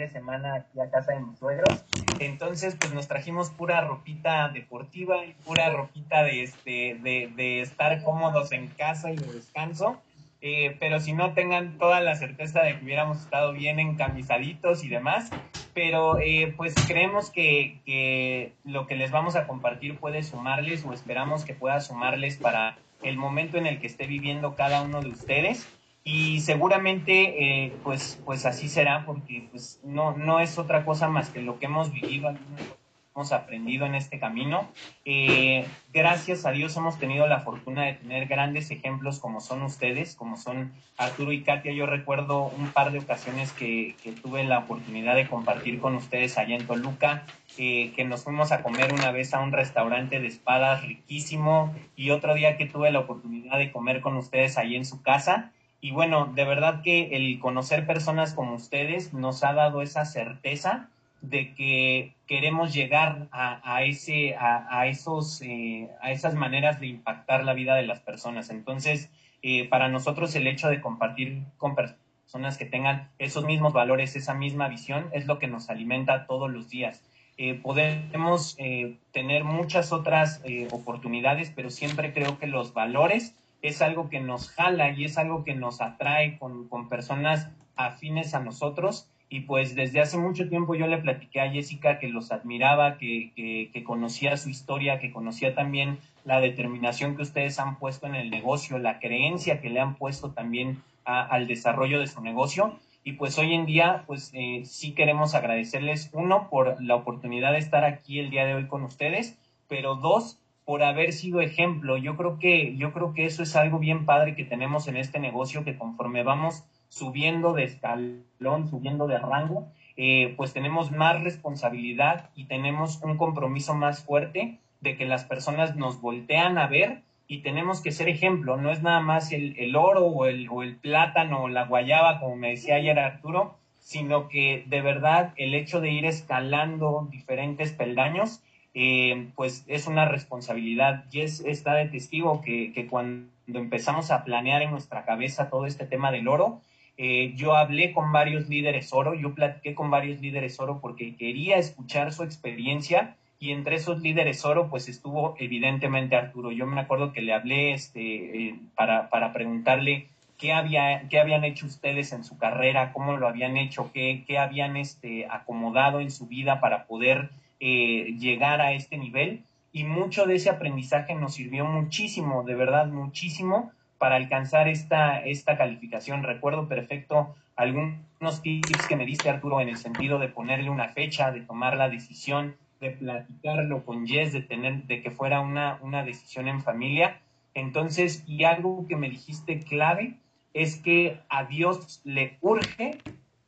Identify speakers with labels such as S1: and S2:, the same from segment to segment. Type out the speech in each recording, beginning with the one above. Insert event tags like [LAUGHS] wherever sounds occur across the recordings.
S1: de semana aquí a casa de mis suegros. Entonces, pues nos trajimos pura ropita deportiva y pura ropita de, este, de, de estar cómodos en casa y de descanso. Eh, pero si no tengan toda la certeza de que hubiéramos estado bien encamisaditos y demás. Pero eh, pues creemos que, que, lo que les vamos a compartir puede sumarles o esperamos que pueda sumarles para el momento en el que esté viviendo cada uno de ustedes. Y seguramente eh, pues, pues así será porque pues no, no es otra cosa más que lo que hemos vivido hemos aprendido en este camino. Eh, gracias a Dios hemos tenido la fortuna de tener grandes ejemplos como son ustedes, como son Arturo y Katia. Yo recuerdo un par de ocasiones que, tuve la oportunidad de compartir con ustedes allá en Toluca, eh, que nos fuimos a comer una vez a un restaurante de espadas riquísimo y otro día que tuve la oportunidad de comer con ustedes ahí en su casa. Y bueno, de verdad que el conocer personas como ustedes nos ha dado esa certeza de que queremos llegar a, ese, a, esos, eh, a esas maneras de impactar la vida de las personas. Entonces, eh, para nosotros el hecho de compartir con personas que tengan esos mismos valores, esa misma visión, es lo que nos alimenta todos los días. Eh, podemos tener muchas otras oportunidades, pero siempre creo que los valores es algo que nos jala y es algo que nos atrae con, con personas afines a nosotros y pues desde hace mucho tiempo yo le platiqué a Jessica que los admiraba, que, que, conocía su historia, que conocía también la determinación que ustedes han puesto en el negocio, la creencia que le han puesto también al desarrollo de su negocio. Y pues hoy en día, pues eh, sí queremos agradecerles, uno, por la oportunidad de estar aquí el día de hoy con ustedes, pero dos, por haber sido ejemplo. Yo creo que, yo creo que eso es algo bien padre que tenemos en este negocio, que conforme vamos subiendo de escalón, subiendo de rango, eh, pues tenemos más responsabilidad y tenemos un compromiso más fuerte de que las personas nos voltean a ver y tenemos que ser ejemplo. No es nada más el, oro o el, o el plátano o la guayaba, como me decía ayer Arturo, sino que de verdad el hecho de ir escalando diferentes peldaños, eh, pues es una responsabilidad. Y es, está de testigo que, que cuando empezamos a planear en nuestra cabeza todo este tema del oro, eh, yo hablé con varios líderes oro, yo platiqué con varios líderes oro porque quería escuchar su experiencia y entre esos líderes oro pues estuvo evidentemente Arturo. Yo me acuerdo que le hablé este, eh, para, para, preguntarle qué, había, qué habían hecho ustedes en su carrera, cómo lo habían hecho, qué, qué habían este, acomodado en su vida para poder eh, llegar a este nivel. Y mucho de ese aprendizaje nos sirvió muchísimo, de verdad muchísimo, para alcanzar esta, esta calificación. Recuerdo perfecto algunos tips que me diste, Arturo, en el sentido de ponerle una fecha, de tomar la decisión, de platicarlo con Jess, de tener, de que fuera una, una decisión en familia. Entonces, y algo que me dijiste clave es que a Dios le urge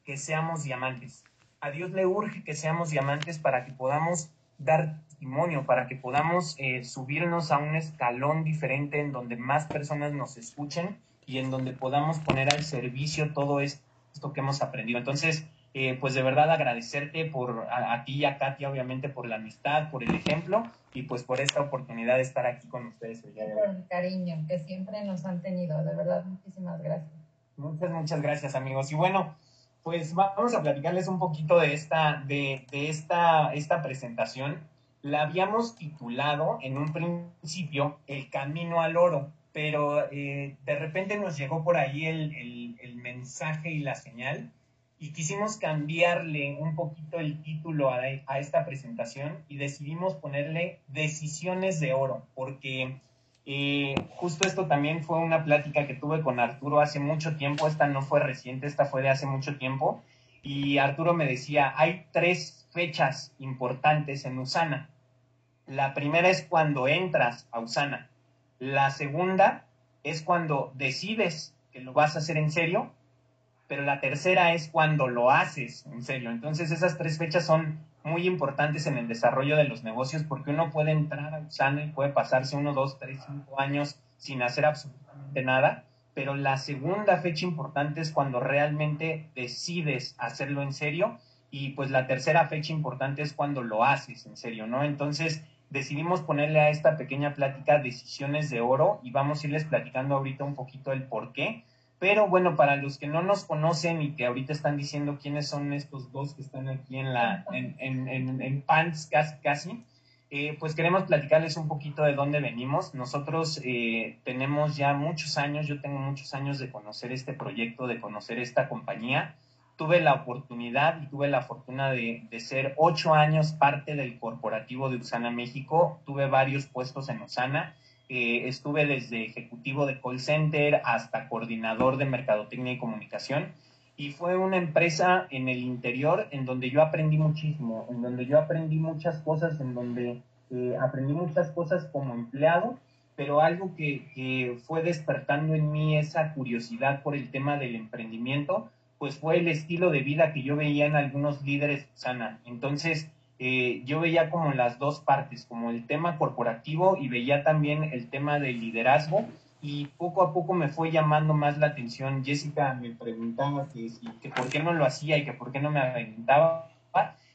S1: que seamos diamantes. A Dios le urge que seamos diamantes para que podamos dar testimonio, para que podamos eh, subirnos a un escalón diferente en donde más personas nos escuchen y en donde podamos poner al servicio todo esto que hemos aprendido. Entonces, eh, pues de verdad agradecerte por a, ti y a Katia, obviamente, por la amistad, por el ejemplo y pues por esta oportunidad de estar aquí con ustedes
S2: el Por el cariño que siempre nos han tenido, de verdad, muchísimas gracias.
S1: Muchas, muchas gracias, amigos. Y bueno, pues vamos a platicarles un poquito de esta, de, esta, esta presentación. La habíamos titulado en un principio El Camino al Oro, pero eh, de repente nos llegó por ahí el, el, mensaje y la señal y quisimos cambiarle un poquito el título a esta presentación y decidimos ponerle Decisiones de Oro, porque y justo esto también fue una plática que tuve con Arturo hace mucho tiempo, esta no fue reciente, esta fue de hace mucho tiempo, y Arturo me decía, hay tres fechas importantes en Usana. La primera es cuando entras a Usana. La segunda es cuando decides que lo vas a hacer en serio, pero la tercera es cuando lo haces en serio. Entonces esas tres fechas son muy importantes en el desarrollo de los negocios porque uno puede entrar a Usana y puede pasarse uno, dos, tres, cinco años sin hacer absolutamente nada, pero la segunda fecha importante es cuando realmente decides hacerlo en serio y pues la tercera fecha importante es cuando lo haces en serio, ¿no? Entonces decidimos ponerle a esta pequeña plática decisiones de oro y vamos a irles platicando ahorita un poquito el por qué, Pero bueno, para los que no nos conocen y que ahorita están diciendo quiénes son estos dos que están aquí en la en, en, en, pants casi, casi eh, pues queremos platicarles un poquito de dónde venimos. Nosotros eh, tenemos ya muchos años, yo tengo muchos años de conocer este proyecto, de conocer esta compañía. Tuve la oportunidad y tuve la fortuna de, de ser ocho años parte del corporativo de Usana México. Tuve varios puestos en Usana estuve desde ejecutivo de call center hasta coordinador de mercadotecnia y comunicación. Y fue una empresa en el interior en donde yo aprendí muchísimo, en donde yo aprendí muchas cosas, en donde eh, aprendí muchas cosas como empleado, pero algo que, que fue despertando en mí esa curiosidad por el tema del emprendimiento, pues fue el estilo de vida que yo veía en algunos líderes sana. Entonces, eh, yo veía como las dos partes, como el tema corporativo y veía también el tema del liderazgo y poco a poco me fue llamando más la atención. Jessica me preguntaba que, que por qué no lo hacía y que por qué no me aventaba.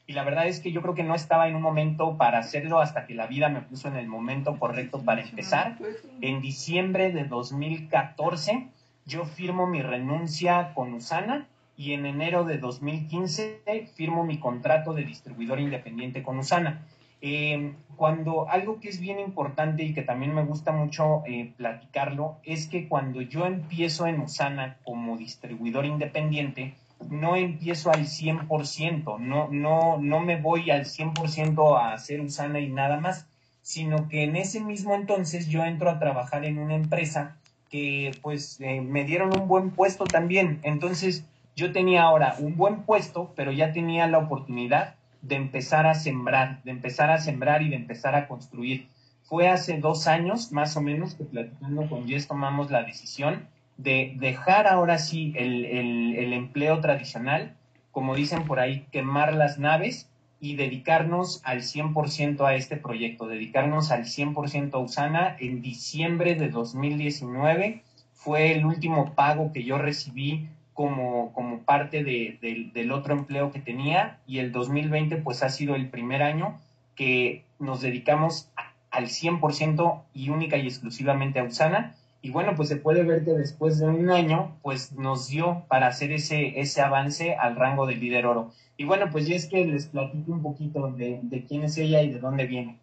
S1: Y la verdad es que yo creo que no estaba en un momento para hacerlo hasta que la vida me puso en el momento correcto para empezar. En diciembre de 2014 yo firmo mi renuncia con Usana y en enero de 2015 firmo mi contrato de distribuidor independiente con Usana. Eh, cuando algo que es bien importante y que también me gusta mucho eh, platicarlo es que cuando yo empiezo en Usana como distribuidor independiente, no empiezo al 100%, no, no, no me voy al 100% a hacer Usana y nada más, sino que en ese mismo entonces yo entro a trabajar en una empresa que pues eh, me dieron un buen puesto también. Entonces, yo tenía ahora un buen puesto, pero ya tenía la oportunidad de empezar a sembrar, de empezar a sembrar y de empezar a construir. Fue hace dos años, más o menos, que platicando con Jess tomamos la decisión de dejar ahora sí el, el empleo tradicional, como dicen por ahí, quemar las naves y dedicarnos al 100% a este proyecto, dedicarnos al 100% a Usana. En diciembre de 2019 fue el último pago que yo recibí como, como parte de, del otro empleo que tenía y el 2020 pues ha sido el primer año que nos dedicamos al 100% y única y exclusivamente a Usana. Y bueno, pues se puede ver que después de un año, pues nos dio para hacer ese, ese avance al rango de líder oro. Y bueno, pues ya es que les platico un poquito de, de quién es ella y de dónde viene.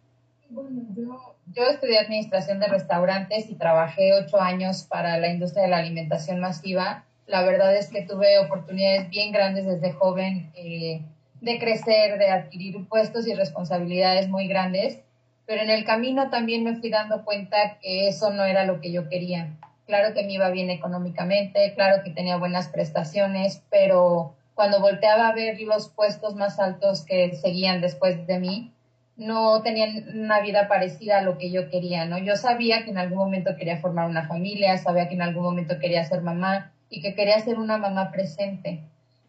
S2: Bueno, yo, yo estudié administración de restaurantes y trabajé ocho años para la industria de la alimentación masiva la verdad es que tuve oportunidades bien grandes desde joven eh, de crecer, de adquirir puestos y responsabilidades muy grandes, pero en el camino también me fui dando cuenta que eso no era lo que yo quería. Claro que me iba bien económicamente, claro que tenía buenas prestaciones, pero cuando volteaba a ver los puestos más altos que seguían después de mí, no tenían una vida parecida a lo que yo quería, ¿no? Yo sabía que en algún momento quería formar una familia, sabía que en algún momento quería ser mamá, y que quería ser una mamá presente.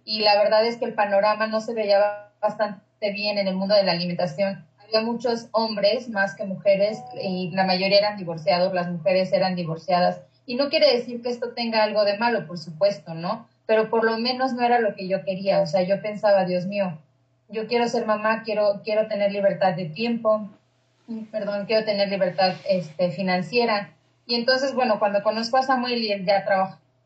S2: Y la verdad es que el panorama no se veía bastante bien en el mundo de la alimentación. Había muchos hombres más que mujeres y la mayoría eran divorciados, las mujeres eran divorciadas. Y no quiere decir que esto tenga algo de malo, por supuesto, ¿no? Pero por lo menos no era lo que yo quería. O sea, yo pensaba, Dios mío, yo quiero ser mamá, quiero, quiero tener libertad de tiempo, perdón, quiero tener libertad este, financiera. Y entonces, bueno, cuando conozco a Samuel y ya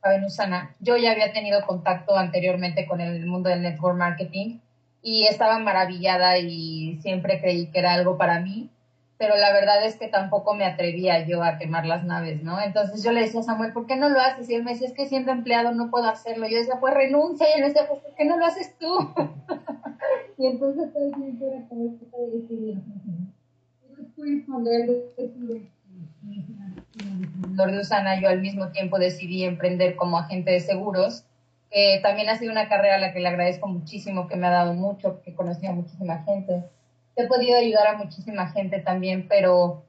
S2: trabaja Usana, yo ya había tenido contacto anteriormente con el mundo del network marketing y estaba maravillada y siempre creí que era algo para mí, pero la verdad es que tampoco me atrevía yo a quemar las naves, ¿no? Entonces yo le decía a Samuel, ¿por qué no lo haces? Y él me decía, es que siendo empleado no puedo hacerlo. Yo decía, pues renuncia. Y él me decía, pues ¿por qué no lo haces tú? [LAUGHS] y entonces todo el tiempo era como de decidir. Después cuando él decide de Usana, yo al mismo tiempo decidí emprender como agente de seguros. también ha sido una carrera a la que le agradezco muchísimo, que me ha dado mucho, que conocí a muchísima gente. He podido ayudar a muchísima gente también, pero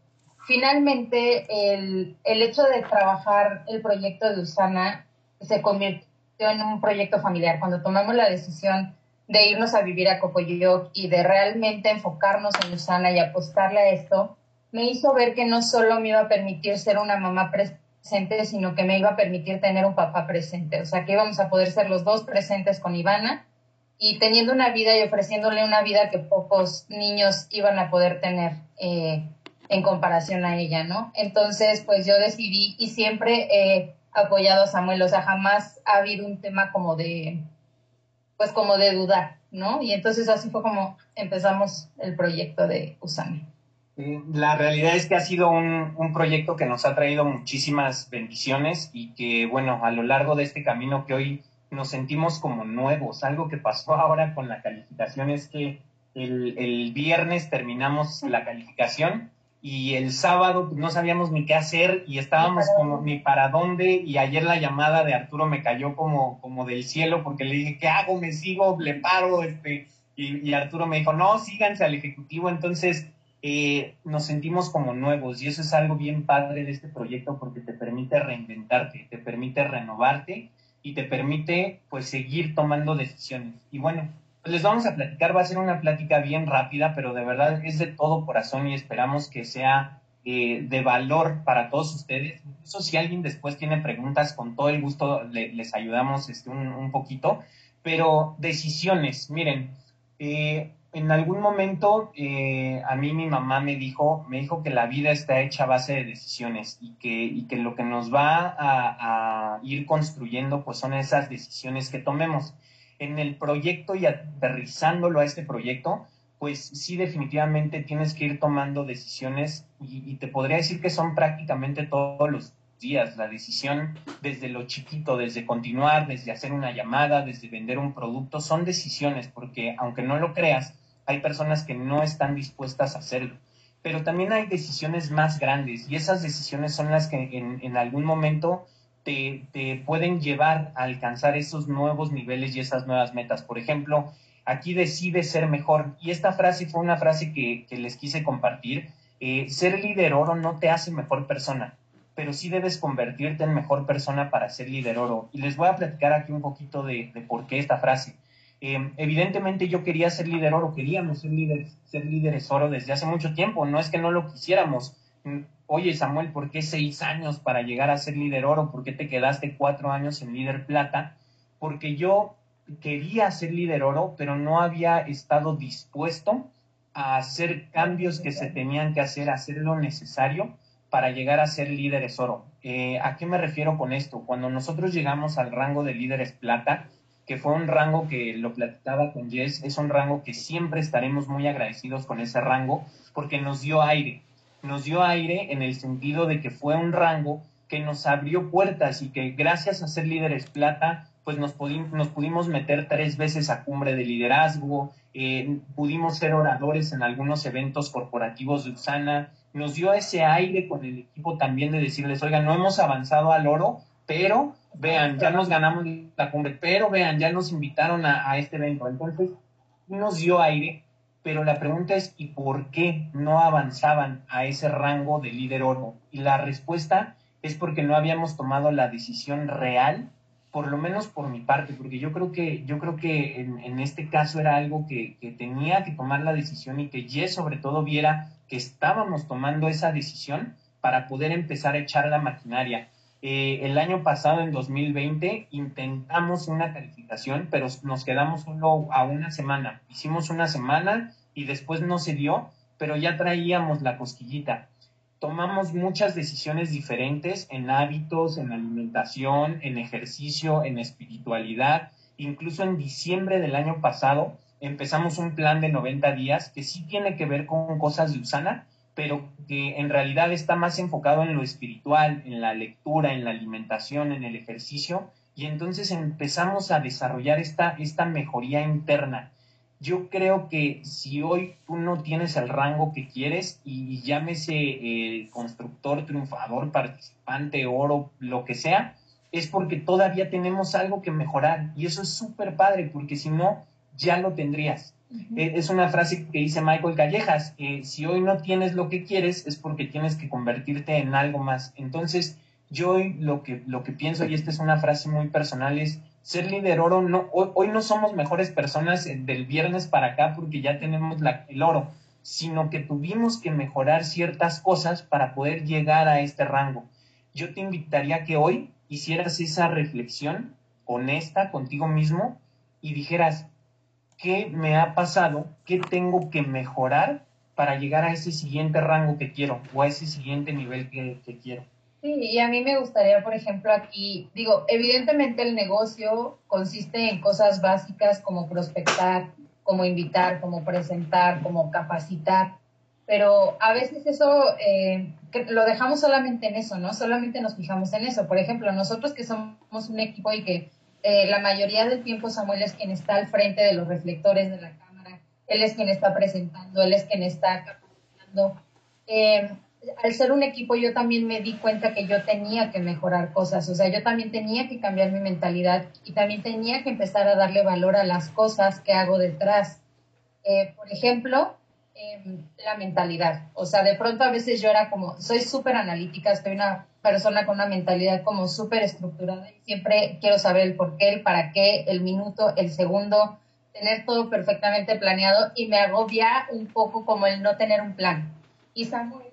S2: finalmente el, el hecho de trabajar el proyecto de Usana se convirtió en un proyecto familiar. Cuando tomamos la decisión de irnos a vivir a Cocoyoc y de realmente enfocarnos en Usana y apostarle a esto, me hizo ver que no solo me iba a permitir ser una mamá presente, sino que me iba a permitir tener un papá presente. O sea, que íbamos a poder ser los dos presentes con Ivana y teniendo una vida y ofreciéndole una vida que pocos niños iban a poder tener eh, en comparación a ella, ¿no? Entonces, pues yo decidí y siempre apoyado a Samuel, o sea, jamás ha habido un tema como de, pues como de dudar, ¿no? Y entonces así fue como empezamos el proyecto de Usame.
S1: La realidad es que ha sido un, un, proyecto que nos ha traído muchísimas bendiciones y que, bueno, a lo largo de este camino que hoy nos sentimos como nuevos. Algo que pasó [LAUGHS] ahora con la calificación es que el, el viernes terminamos la calificación y el sábado no sabíamos ni qué hacer y estábamos como ni para dónde y ayer la llamada de Arturo me cayó como, como del cielo porque le dije, ¿qué hago? ¿Me sigo? ¿Le paro? Este, y, y Arturo me dijo, no, síganse al ejecutivo. Entonces eh, nos sentimos como nuevos y eso es algo bien padre de este proyecto porque te permite reinventarte, te permite renovarte y te permite pues seguir tomando decisiones. Y bueno, pues les vamos a platicar, va a ser una plática bien rápida, pero de verdad es de todo corazón y esperamos que sea eh, de valor para todos ustedes. Incluso si alguien después tiene preguntas, con todo el gusto les ayudamos este, un, poquito. Pero decisiones, miren, eh, en algún momento eh, a mí mi mamá me dijo, me dijo que la vida está hecha a base de decisiones y que, y que lo que nos va a, ir construyendo pues son esas decisiones que tomemos. En el proyecto y aterrizándolo a este proyecto, pues sí definitivamente tienes que ir tomando decisiones y, te podría decir que son prácticamente todos los días la decisión desde lo chiquito, desde continuar, desde hacer una llamada, desde vender un producto, son decisiones porque aunque no lo creas, hay personas que no están dispuestas a hacerlo. Pero también hay decisiones más grandes y esas decisiones son las que en, algún momento te, pueden llevar a alcanzar esos nuevos niveles y esas nuevas metas. Por ejemplo, aquí decide ser mejor. Y esta frase fue una frase que, les quise compartir. Eh, ser líder oro no te hace mejor persona, pero sí debes convertirte en mejor persona para ser líder oro. Y les voy a platicar aquí un poquito de, por qué esta frase. Eh, evidentemente yo quería ser líder oro, queríamos ser líderes, ser líderes oro desde hace mucho tiempo, no es que no lo quisiéramos, oye Samuel, ¿por qué seis años para llegar a ser líder oro? ¿Por qué te quedaste cuatro años en líder plata? Porque yo quería ser líder oro, pero no había estado dispuesto a hacer cambios que se tenían que hacer, hacer lo necesario para llegar a ser líderes oro. Eh, ¿A qué me refiero con esto? Cuando nosotros llegamos al rango de líderes plata, que fue un rango que lo platicaba con Jess, es un rango que siempre estaremos muy agradecidos con ese rango porque nos dio aire, nos dio aire en el sentido de que fue un rango que nos abrió puertas y que gracias a ser líderes plata, pues nos, pudimos, nos pudimos meter tres veces a cumbre de liderazgo, eh, pudimos ser oradores en algunos eventos corporativos de Usana, nos dio ese aire con el equipo también de decirles, oiga, no hemos avanzado al oro, pero vean, ya nos ganamos la cumbre, pero vean, ya nos invitaron a, este evento. Entonces, nos dio aire pero la pregunta es, ¿y por qué no avanzaban a ese rango de líder oro? Y la respuesta es porque no habíamos tomado la decisión real, por lo menos por mi parte, porque yo creo que, yo creo que en, este caso era algo que, tenía que tomar la decisión y que Jess sobre todo viera que estábamos tomando esa decisión para poder empezar a echar la maquinaria. Eh, el año pasado, en 2020, intentamos una calificación, pero nos quedamos solo a una semana. Hicimos una semana y después no se dio, pero ya traíamos la cosquillita. Tomamos muchas decisiones diferentes en hábitos, en alimentación, en ejercicio, en espiritualidad. Incluso en diciembre del año pasado empezamos un plan de 90 días que sí tiene que ver con cosas de Usana, pero que en realidad está más enfocado en lo espiritual, en la lectura, en la alimentación, en el ejercicio, y entonces empezamos a desarrollar esta, esta mejoría interna. Yo creo que si hoy tú no tienes el rango que quieres, y, llámese el constructor, triunfador, participante, oro, lo que sea, es porque todavía tenemos algo que mejorar, y eso es súper padre, porque si no, ya lo tendrías. Eh, es una frase que dice Michael Callejas, si hoy no tienes lo que quieres es porque tienes que convertirte en algo más. Entonces, yo lo que, lo que pienso, y esta es una frase muy personal, es ser líder oro, no, hoy, no somos mejores personas del viernes para acá porque ya tenemos el oro, sino que tuvimos que mejorar ciertas cosas para poder llegar a este rango. Yo te invitaría que hoy hicieras esa reflexión honesta contigo mismo y dijeras, qué me ha pasado, qué tengo que mejorar para llegar a ese siguiente rango que quiero o a ese siguiente nivel que, quiero.
S2: Sí, y a mí me gustaría, por ejemplo, aquí, digo, evidentemente el negocio consiste en cosas básicas como prospectar, como invitar, como presentar, como capacitar, pero a veces eso eh, lo dejamos solamente en eso, ¿no? Solamente nos fijamos en eso. Por ejemplo, nosotros que somos un equipo y que eh, la mayoría del tiempo Samuel es quien está al frente de los reflectores de la cámara, él es quien está presentando, él es quien está capacitando. Eh, al ser un equipo yo también me di cuenta que yo tenía que mejorar cosas, o sea, yo también tenía que cambiar mi mentalidad y también tenía que empezar a darle valor a las cosas que hago detrás. Eh, por ejemplo, em, la mentalidad, o sea, de pronto a veces yo era como, soy súper analítica, soy una persona con una mentalidad como súper estructurada y siempre quiero saber el por qué, el para qué, el minuto, el segundo, tener todo perfectamente planeado y me agobia un poco como el no tener un plan. Y Samuel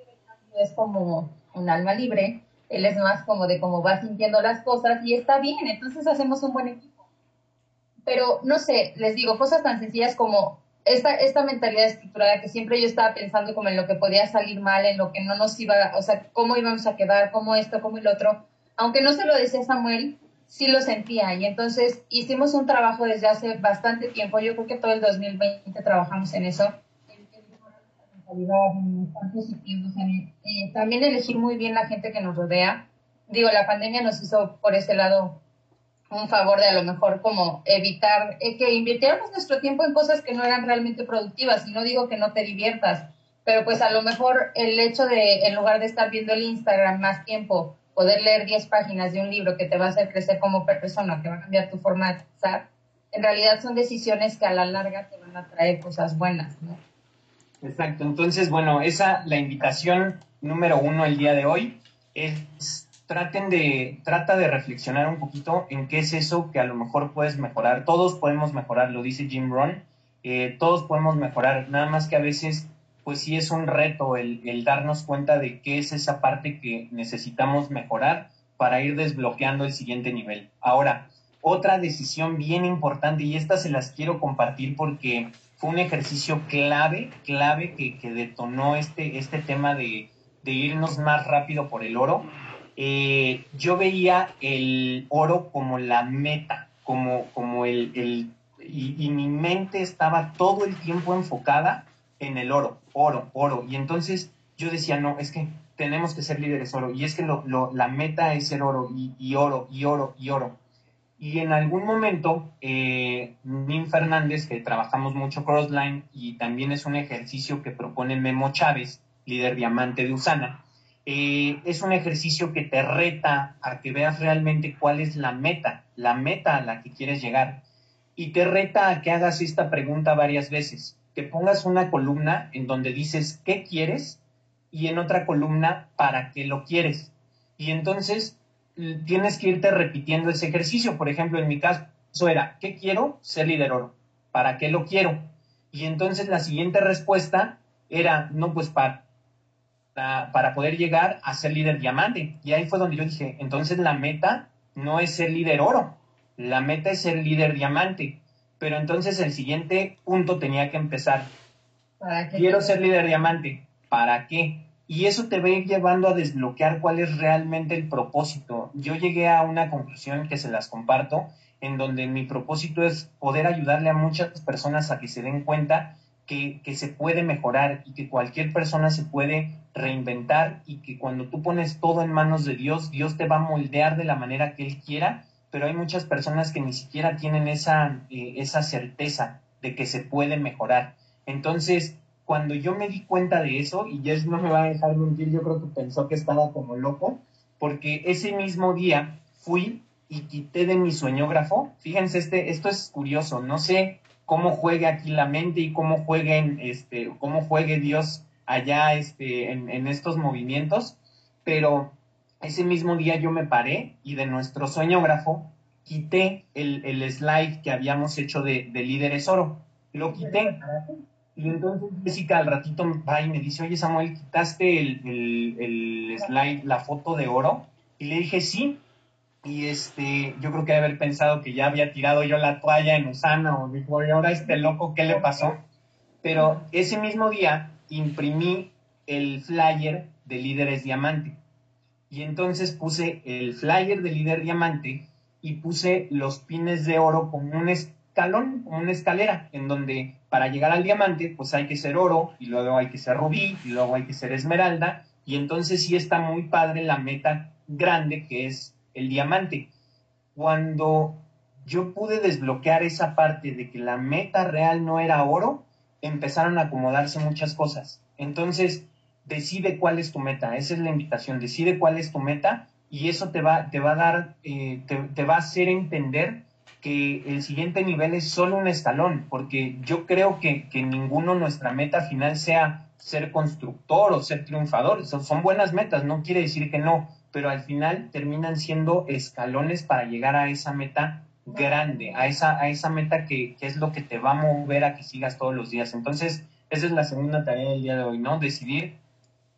S2: es como un alma libre, él es más como de cómo va sintiendo las cosas y está bien, entonces hacemos un buen equipo. Pero no sé, les digo, cosas tan sencillas como esta, esta mentalidad estructurada que siempre yo estaba pensando como en lo que podía salir mal, en lo que no nos iba, o sea, cómo íbamos a quedar, cómo esto, cómo el otro. Aunque no se lo decía Samuel, sí lo sentía. Y entonces hicimos un trabajo desde hace bastante tiempo, yo creo que todo el 2020 trabajamos en eso eh, también elegir muy bien la gente que nos rodea. Digo, la pandemia nos hizo por ese lado un favor de a lo mejor como evitar eh, que invirtiéramos nuestro tiempo en cosas que no eran realmente productivas. Y no digo que no te diviertas, pero pues a lo mejor el hecho de, en lugar de estar viendo el Instagram más tiempo, poder leer 10 páginas de un libro que te va a hacer crecer como persona, que va a cambiar tu forma de pensar, en realidad son decisiones que a la larga te van a traer cosas buenas.
S1: Exacto, entonces, bueno, esa, la invitación número uno el día de hoy es traten de, trata de reflexionar un poquito en qué es eso que a lo mejor puedes mejorar. Todos podemos mejorar, lo dice Jim Rohn, eh, todos podemos mejorar, nada más que a veces, pues sí es un reto el, darnos cuenta de qué es esa parte que necesitamos mejorar para ir desbloqueando el siguiente nivel. Ahora, otra decisión bien importante, y esta se las quiero compartir porque fue un ejercicio clave, clave que, detonó este, este tema de, irnos más rápido por el oro. Eh, yo veía el oro como la meta, como, como el, el y, mi mente estaba todo el tiempo enfocada en el oro, oro, oro. Y entonces yo decía, no, es que tenemos que ser líderes oro. Y es que lo, lo, la meta es el oro y, oro y oro y oro. Y en algún momento, eh, Fernández, que trabajamos mucho Crossline y también es un ejercicio que propone Memo Chávez, líder diamante de Usana, eh, es un ejercicio que te reta a que veas realmente cuál es la meta, la meta a la que quieres llegar. Y te reta a que hagas esta pregunta varias veces, que pongas una columna en donde dices qué quieres y en otra columna para qué lo quieres. Y entonces tienes que irte repitiendo ese ejercicio. Por ejemplo, en mi caso era, ¿qué quiero? Ser líder oro. ¿Para qué lo quiero? Y entonces la siguiente respuesta era, no, pues para, para poder llegar a ser líder diamante. Y ahí fue donde yo dije, entonces la meta no es ser líder oro, la meta es ser líder diamante. Pero entonces el siguiente punto tenía que empezar. ¿Para Quiero ser líder diamante. ¿Para qué? y eso te va a ir llevando a desbloquear cuál es realmente el propósito. Yo llegué a una conclusión que se las comparto, en donde mi propósito es poder ayudarle a muchas personas a que se den cuenta que, se puede mejorar y que cualquier persona se puede reinventar y que cuando tú pones todo en manos de Dios, Dios te va a moldear de la manera que Él quiera, pero hay muchas personas que ni siquiera tienen esa, eh, esa certeza de que se puede mejorar. Entonces, cuando yo me di cuenta de eso, y Jess no me va a dejar mentir, yo creo que pensó que estaba como loco, porque ese mismo día fui y quité de mi sueñógrafo, fíjense, este, esto es curioso, no sé cómo juegue aquí la mente y cómo jueguen, este, cómo juegue Dios allá este, en, estos movimientos, pero ese mismo día yo me paré y de nuestro sueñógrafo quité el, slide que habíamos hecho de, de líderes oro. Lo quité y entonces Jessica al ratito va y me dice, oye Samuel, ¿quitaste el, slide, la foto de oro? Y le dije, sí. Y este, yo creo que haber pensado que ya había tirado yo la toalla en Usana o dijo, y ahora este loco, ¿qué le pasó? Pero ese mismo día imprimí el flyer de Líderes Diamante. Y entonces puse el flyer de líder diamante y puse los pines de oro como un escalón, como una escalera, en donde para llegar al diamante, pues hay que ser oro, y luego hay que ser rubí, y luego hay que ser esmeralda, y entonces sí está muy padre la meta grande que es el diamante. Cuando yo pude desbloquear esa parte de que la meta real no era oro, empezaron a acomodarse muchas cosas. Entonces, decide cuál es tu meta, esa es la invitación, decide cuál es tu meta y eso te va, te va a dar, eh, te, va a hacer entender que el siguiente nivel es solo un escalón, porque yo creo que, que ninguno nuestra meta final sea ser constructor o ser triunfador, son, son buenas metas, no quiere decir que no, pero al final terminan siendo escalones para llegar a esa meta grande, a esa, a esa meta que, es lo que te va a mover a que sigas todos los días. Entonces, esa es la segunda tarea del día de hoy, ¿no? Decidir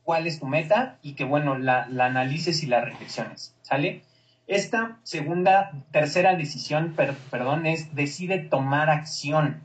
S1: cuál es tu meta y que, bueno, la, la analices y la reflexiones, ¿sale? Esta segunda, tercera decisión, perdón, es decide tomar acción.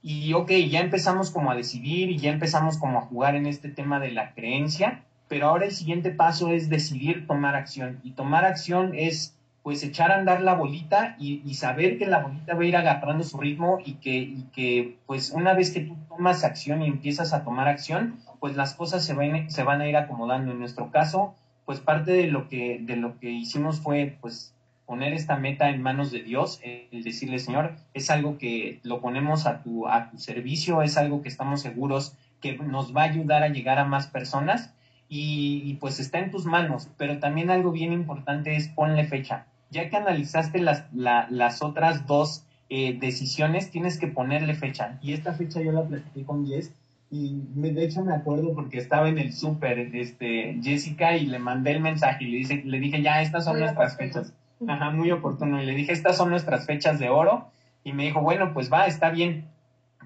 S1: Y ok, ya empezamos como a decidir y ya empezamos como a jugar en este tema de la creencia, pero ahora el siguiente paso es decidir tomar acción. Y tomar acción es pues echar a andar la bolita y, saber que la bolita va a ir agarrando su ritmo y que, y que pues una vez que tú tomas acción y empiezas a tomar acción, pues las cosas se van, se van a ir acomodando. En nuestro caso, pues parte de lo que, de lo que hicimos fue pues poner esta meta en manos de Dios, el decirle, Señor, es algo que lo ponemos a tu, a tu servicio, es algo que estamos seguros que nos va a ayudar a llegar a más personas y, pues está en tus manos, pero también algo bien importante es ponle fecha. Ya que analizaste las, las otras dos eh, decisiones, tienes que ponerle fecha. Y esta fecha yo la platiqué con Jess y de hecho me acuerdo porque estaba en el súper, este, Jessica, y le mandé el mensaje y le, dice, le dije, ya, estas son nuestras fechas. Ajá, muy oportuno. Y le dije, estas son nuestras fechas de oro. Y me dijo, bueno, pues va, está bien.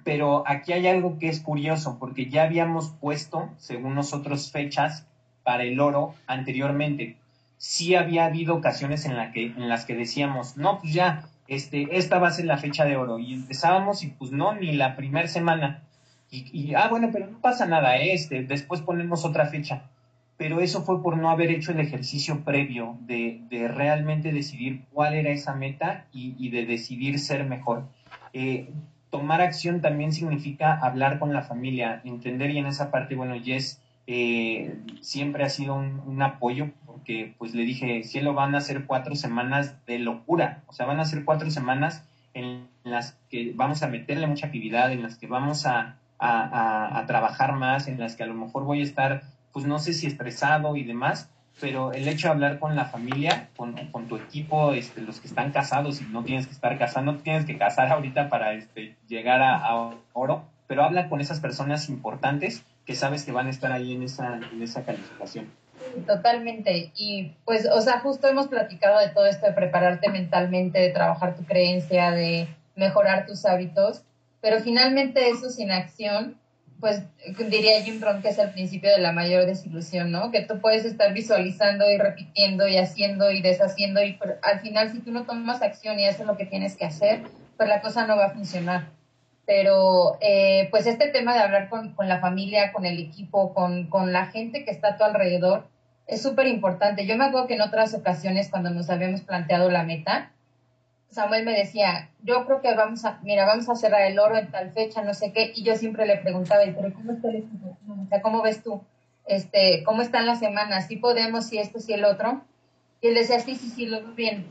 S1: Pero aquí hay algo que es curioso, porque ya habíamos puesto, según nosotros, fechas para el oro anteriormente. Sí había habido ocasiones en, la que, en las que decíamos, no, pues ya, este, esta va a ser la fecha de oro. Y empezábamos y pues no, ni la primera semana. Y, ah, bueno, pero no pasa nada, ¿eh? este, después ponemos otra fecha. Pero eso fue por no haber hecho el ejercicio previo de, de realmente decidir cuál era esa meta y, y de decidir ser mejor. Eh, tomar acción también significa hablar con la familia, entender y en esa parte, bueno, Jess eh, siempre ha sido un, apoyo porque pues le dije, cielo, van a ser cuatro semanas de locura, o sea, van a ser cuatro semanas en las que vamos a meterle mucha actividad, en las que vamos a, a trabajar más, en las que a lo mejor voy a estar, pues no sé si estresado y demás, pero el hecho de hablar con la familia, con, tu equipo, este, los que están casados y no tienes que estar casando, no tienes que casar ahorita para este, llegar a, oro, pero habla con esas personas importantes que sabes que van a estar ahí en esa, en esa calificación.
S2: Totalmente. Y pues, o sea, justo hemos platicado de todo esto de prepararte mentalmente, de trabajar tu creencia, de mejorar tus hábitos, pero finalmente eso sin acción pues diría Jim Rohn que es el principio de la mayor desilusión, ¿no? Que tú puedes estar visualizando y repitiendo y haciendo y deshaciendo y al final si tú no tomas acción y haces lo que tienes que hacer, pues la cosa no va a funcionar. Pero eh, pues este tema de hablar con, con, la familia, con el equipo, con, con la gente que está a tu alrededor, es súper importante. Yo me acuerdo que en otras ocasiones cuando nos habíamos planteado la meta, Samuel me decía, yo creo que vamos a, mira, vamos a cerrar el oro en tal fecha, no sé qué, y yo siempre le preguntaba, pero ¿cómo está el? O sea, ¿cómo ves tú? Este, ¿cómo están las semanas? ¿Sí podemos, si esto, si el otro? Y él decía, sí, sí, sí, lo veo bien.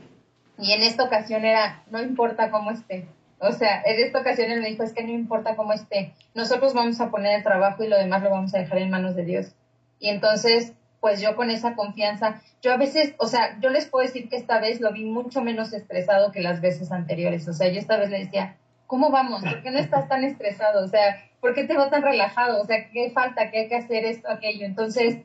S2: Y en esta ocasión era, no importa cómo esté. O sea, en esta ocasión él me dijo, es que no importa cómo esté. Nosotros vamos a poner el trabajo y lo demás lo vamos a dejar en manos de Dios. Y entonces pues yo con esa confianza, yo a veces, o sea, yo les puedo decir que esta vez lo vi mucho menos estresado que las veces anteriores, o sea, yo esta vez le decía, ¿cómo vamos? ¿Por qué no estás tan estresado? O sea, ¿por qué te veo tan relajado? O sea, ¿qué falta? ¿Qué hay que hacer esto, aquello? Entonces,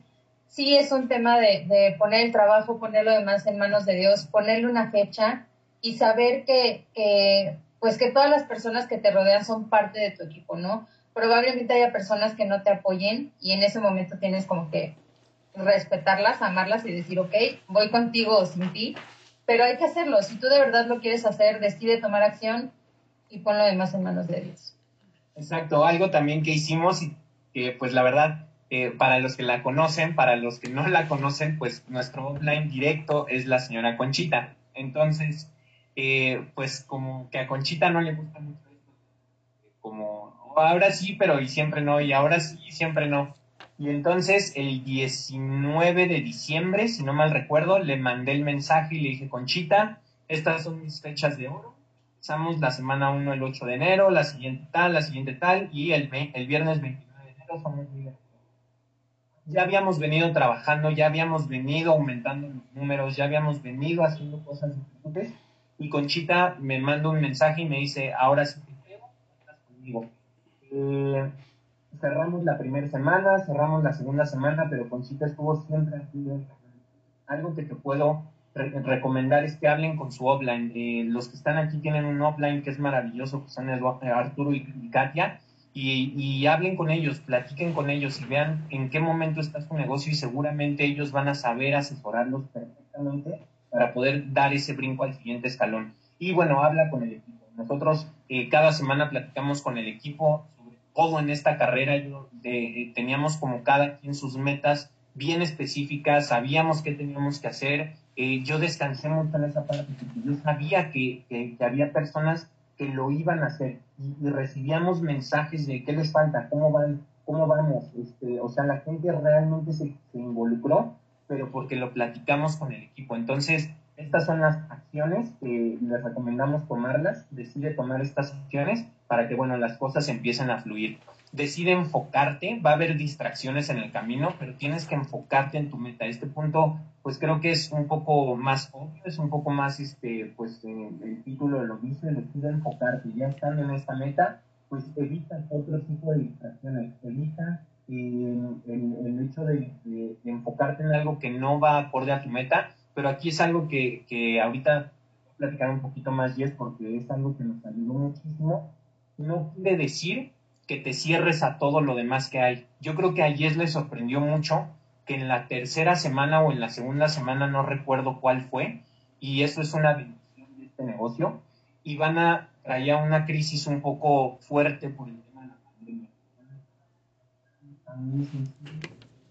S2: sí es un tema de, de poner el trabajo, poner lo demás en manos de Dios, ponerle una fecha y saber que, que, pues que todas las personas que te rodean son parte de tu equipo, ¿no? Probablemente haya personas que no te apoyen y en ese momento tienes como que respetarlas, amarlas y decir, ok, voy contigo o sin ti, pero hay que hacerlo. Si tú de verdad lo quieres hacer, decide tomar acción y pon lo demás en manos de Dios.
S1: Exacto, algo también que hicimos y que pues la verdad eh, para los que la conocen, para los que no la conocen, pues nuestro offline directo es la señora Conchita. Entonces, eh, pues como que a Conchita no le gusta mucho esto, como ahora sí, pero y siempre no, y ahora sí, y siempre no. Y entonces el 19 de diciembre, si no mal recuerdo, le mandé el mensaje y le dije, Conchita, estas son mis fechas de oro. Estamos la semana 1 el 8 de enero, la siguiente tal, la siguiente tal, y el, el viernes 29 de enero somos Ya habíamos venido trabajando, ya habíamos venido aumentando los números, ya habíamos venido haciendo cosas diferentes. Y Conchita me manda un mensaje y me dice, ahora sí te quiero, estás conmigo. Eh, cerramos la primera semana, cerramos la segunda semana, pero Conchita estuvo siempre aquí. Algo que te puedo recomendar es que hablen con su offline. Eh, los que están aquí tienen un offline que es maravilloso, que son eh, Arturo y, Katia, y, hablen con ellos, platiquen con ellos y vean en qué momento está su negocio y seguramente ellos van a saber asesorarlos perfectamente para poder dar ese brinco al siguiente escalón. Y bueno, habla con el equipo. Nosotros eh, cada semana platicamos con el equipo todo en esta carrera. Yo, teníamos como cada quien sus metas bien específicas, sabíamos qué teníamos que hacer eh, yo descansé mucho en esa parte porque yo sabía que, había personas que lo iban a hacer y, recibíamos mensajes de qué les falta, cómo van, cómo vamos, este, o sea, la gente realmente se, involucró, pero porque lo platicamos con el equipo. Entonces, estas son las acciones que les recomendamos tomarlas, decide tomar estas acciones para que, bueno, las cosas empiecen a fluir decide enfocarte, va a haber distracciones en el camino, pero tienes que enfocarte en tu meta. Este punto, pues creo que es un poco más obvio, es un poco más, este, pues eh, el título lo dice, decide enfocarte. Ya estando en esta meta, pues evita otro tipo de distracciones, evita eh, el, hecho de, enfocarte en algo que no va acorde a tu meta, pero aquí es algo que, que ahorita platicar un poquito más, y es porque es algo que nos ayudó muchísimo. No quiere decir que te cierres a todo lo demás que hay. Yo creo que a Yes le sorprendió mucho que en la tercera semana o en la segunda semana, no recuerdo cuál fue, y eso es una bendición de este negocio, y van a traer una crisis un poco fuerte por el tema de la pandemia.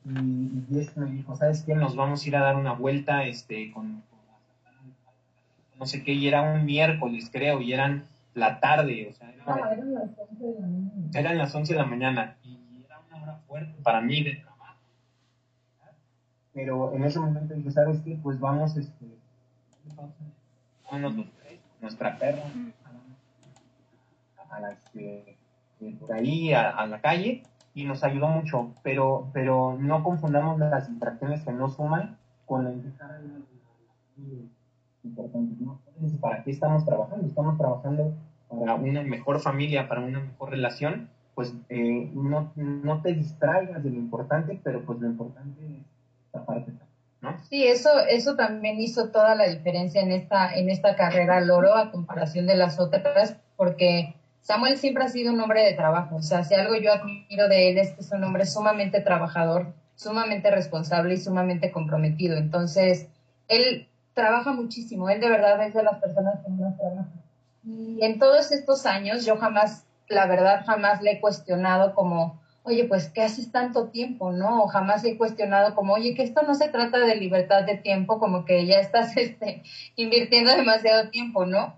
S1: Y, Yes me dijo, ¿sabes qué? Nos vamos a ir a dar una vuelta este, con, con no sé qué, y era un miércoles, creo, y eran la tarde, o sea,
S2: ah, eran las 11 de la mañana.
S1: Eran las 11 de la mañana y era una hora fuerte para mí de trabajo. Pero en ese momento dije, ¿sabes qué? Pues vamos, este, vamos los tres, nuestra perra, a, la, este, por ahí, a, la calle, y nos ayudó mucho, pero, pero no confundamos las distracciones que no suman con la importante. ¿Para qué estamos trabajando? Estamos trabajando para una mejor familia, para una mejor relación, pues eh, no, no te distraigas de lo importante, pero pues lo importante es esta parte, ¿no?
S2: Sí, eso, eso también hizo toda la diferencia en esta, en esta carrera Loro a comparación de las otras, porque Samuel siempre ha sido un hombre de trabajo, o sea, si algo yo admiro de él es que es un hombre sumamente trabajador, sumamente responsable y sumamente comprometido. Entonces, él trabaja muchísimo, él de verdad es de las personas que más trabajan. Y en todos estos años yo jamás, la verdad, jamás le he cuestionado como, oye, pues, ¿qué haces tanto tiempo? ¿No? O jamás he cuestionado como, oye, que esto no se trata de libertad de tiempo, como que ya estás [LAUGHS] este, invirtiendo demasiado tiempo, ¿no?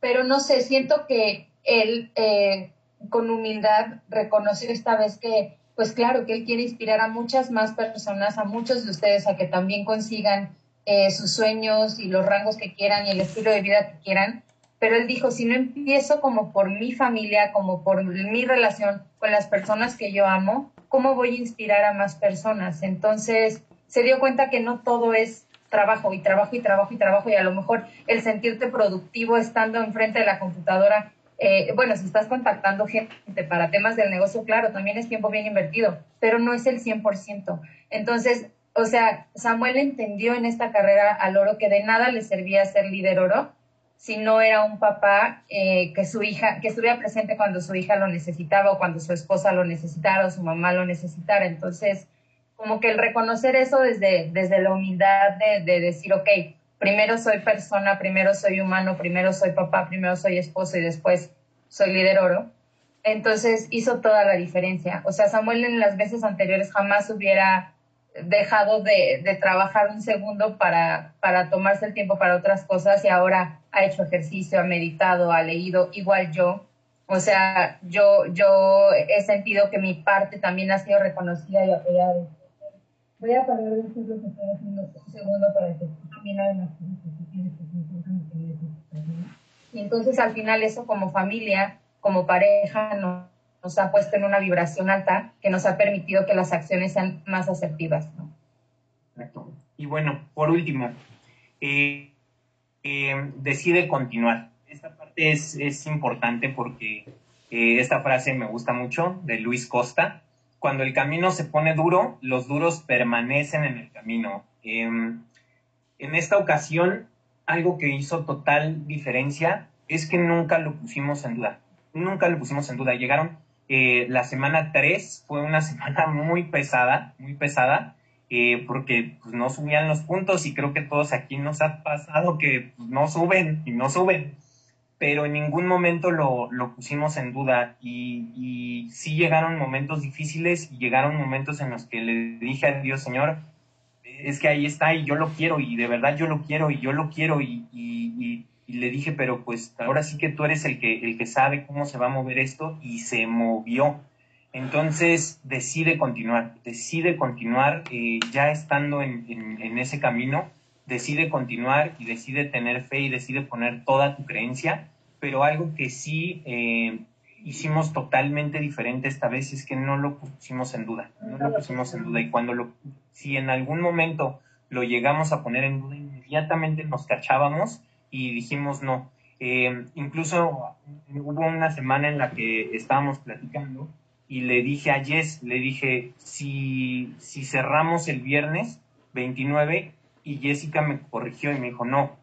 S2: Pero no sé, siento que él eh, con humildad reconoció esta vez que, pues claro, que él quiere inspirar a muchas más personas, a muchos de ustedes a que también consigan eh, sus sueños y los rangos que quieran y el estilo de vida que quieran. Pero él dijo, si no empiezo como por mi familia, como por mi relación con las personas que yo amo, ¿cómo voy a inspirar a más personas? Entonces se dio cuenta que no todo es trabajo y trabajo y trabajo y trabajo y a lo mejor el sentirte productivo estando enfrente de la computadora eh, bueno, si estás contactando gente para temas del negocio, claro, también es tiempo bien invertido, pero no es el 100%. Entonces, o sea, Samuel entendió en esta carrera al oro que de nada le servía ser líder oro si no era un papá eh, que su hija, que estuviera presente cuando su hija lo necesitaba o cuando su esposa lo necesitara o su mamá lo necesitara. Entonces, como que el reconocer eso desde, desde la humildad de, de decir, ok, primero soy persona, primero soy humano, primero soy papá, primero soy esposo y después soy líder oro, Entonces hizo toda la diferencia. O sea, Samuel en las veces anteriores jamás hubiera dejado de, de, trabajar un segundo para, para tomarse el tiempo para otras cosas y ahora ha hecho ejercicio, ha meditado, ha leído, igual yo. O sea, yo, yo he sentido que mi parte también ha sido reconocida y apoyada. Voy a parar de lo que un segundo para que Y entonces al final eso como familia, como pareja, no, nos ha puesto en una vibración alta que nos ha permitido que las acciones sean más asertivas. ¿no?
S1: Y bueno, por último, eh, eh, decide continuar. Esta parte es, importante porque eh, esta frase me gusta mucho de Luis Costa. Cuando el camino se pone duro, los duros permanecen en el camino. En esta ocasión, algo que hizo total diferencia es que nunca lo pusimos en duda. Nunca lo pusimos en duda. Llegaron eh, la semana 3 fue una [LAUGHS] semana muy pesada, muy pesada, eh, porque pues, no subían los puntos y creo que todos aquí nos ha pasado que pues, no suben y no suben, pero en ningún momento lo, lo pusimos en duda y, y, sí llegaron momentos difíciles y llegaron momentos en los que le dije a Dios, Señor, es que ahí está y yo lo quiero y de verdad yo lo quiero y yo lo quiero y, y le dije, pero pues ahora sí que tú eres el que, el que sabe cómo se va a mover esto y se movió. Entonces decide continuar, decide continuar eh, ya estando en, en, ese camino, decide continuar y decide tener fe y decide poner toda tu creencia, pero algo que sí eh, hicimos totalmente diferente esta vez es que no lo pusimos en duda, no lo pusimos en duda y cuando lo, si en algún momento lo llegamos a poner en duda, inmediatamente nos cachábamos y dijimos no. Eh, incluso hubo una semana en la que estábamos platicando y le dije a Jess, le dije, si, si cerramos el viernes 29 y Jessica me corrigió y me dijo, no,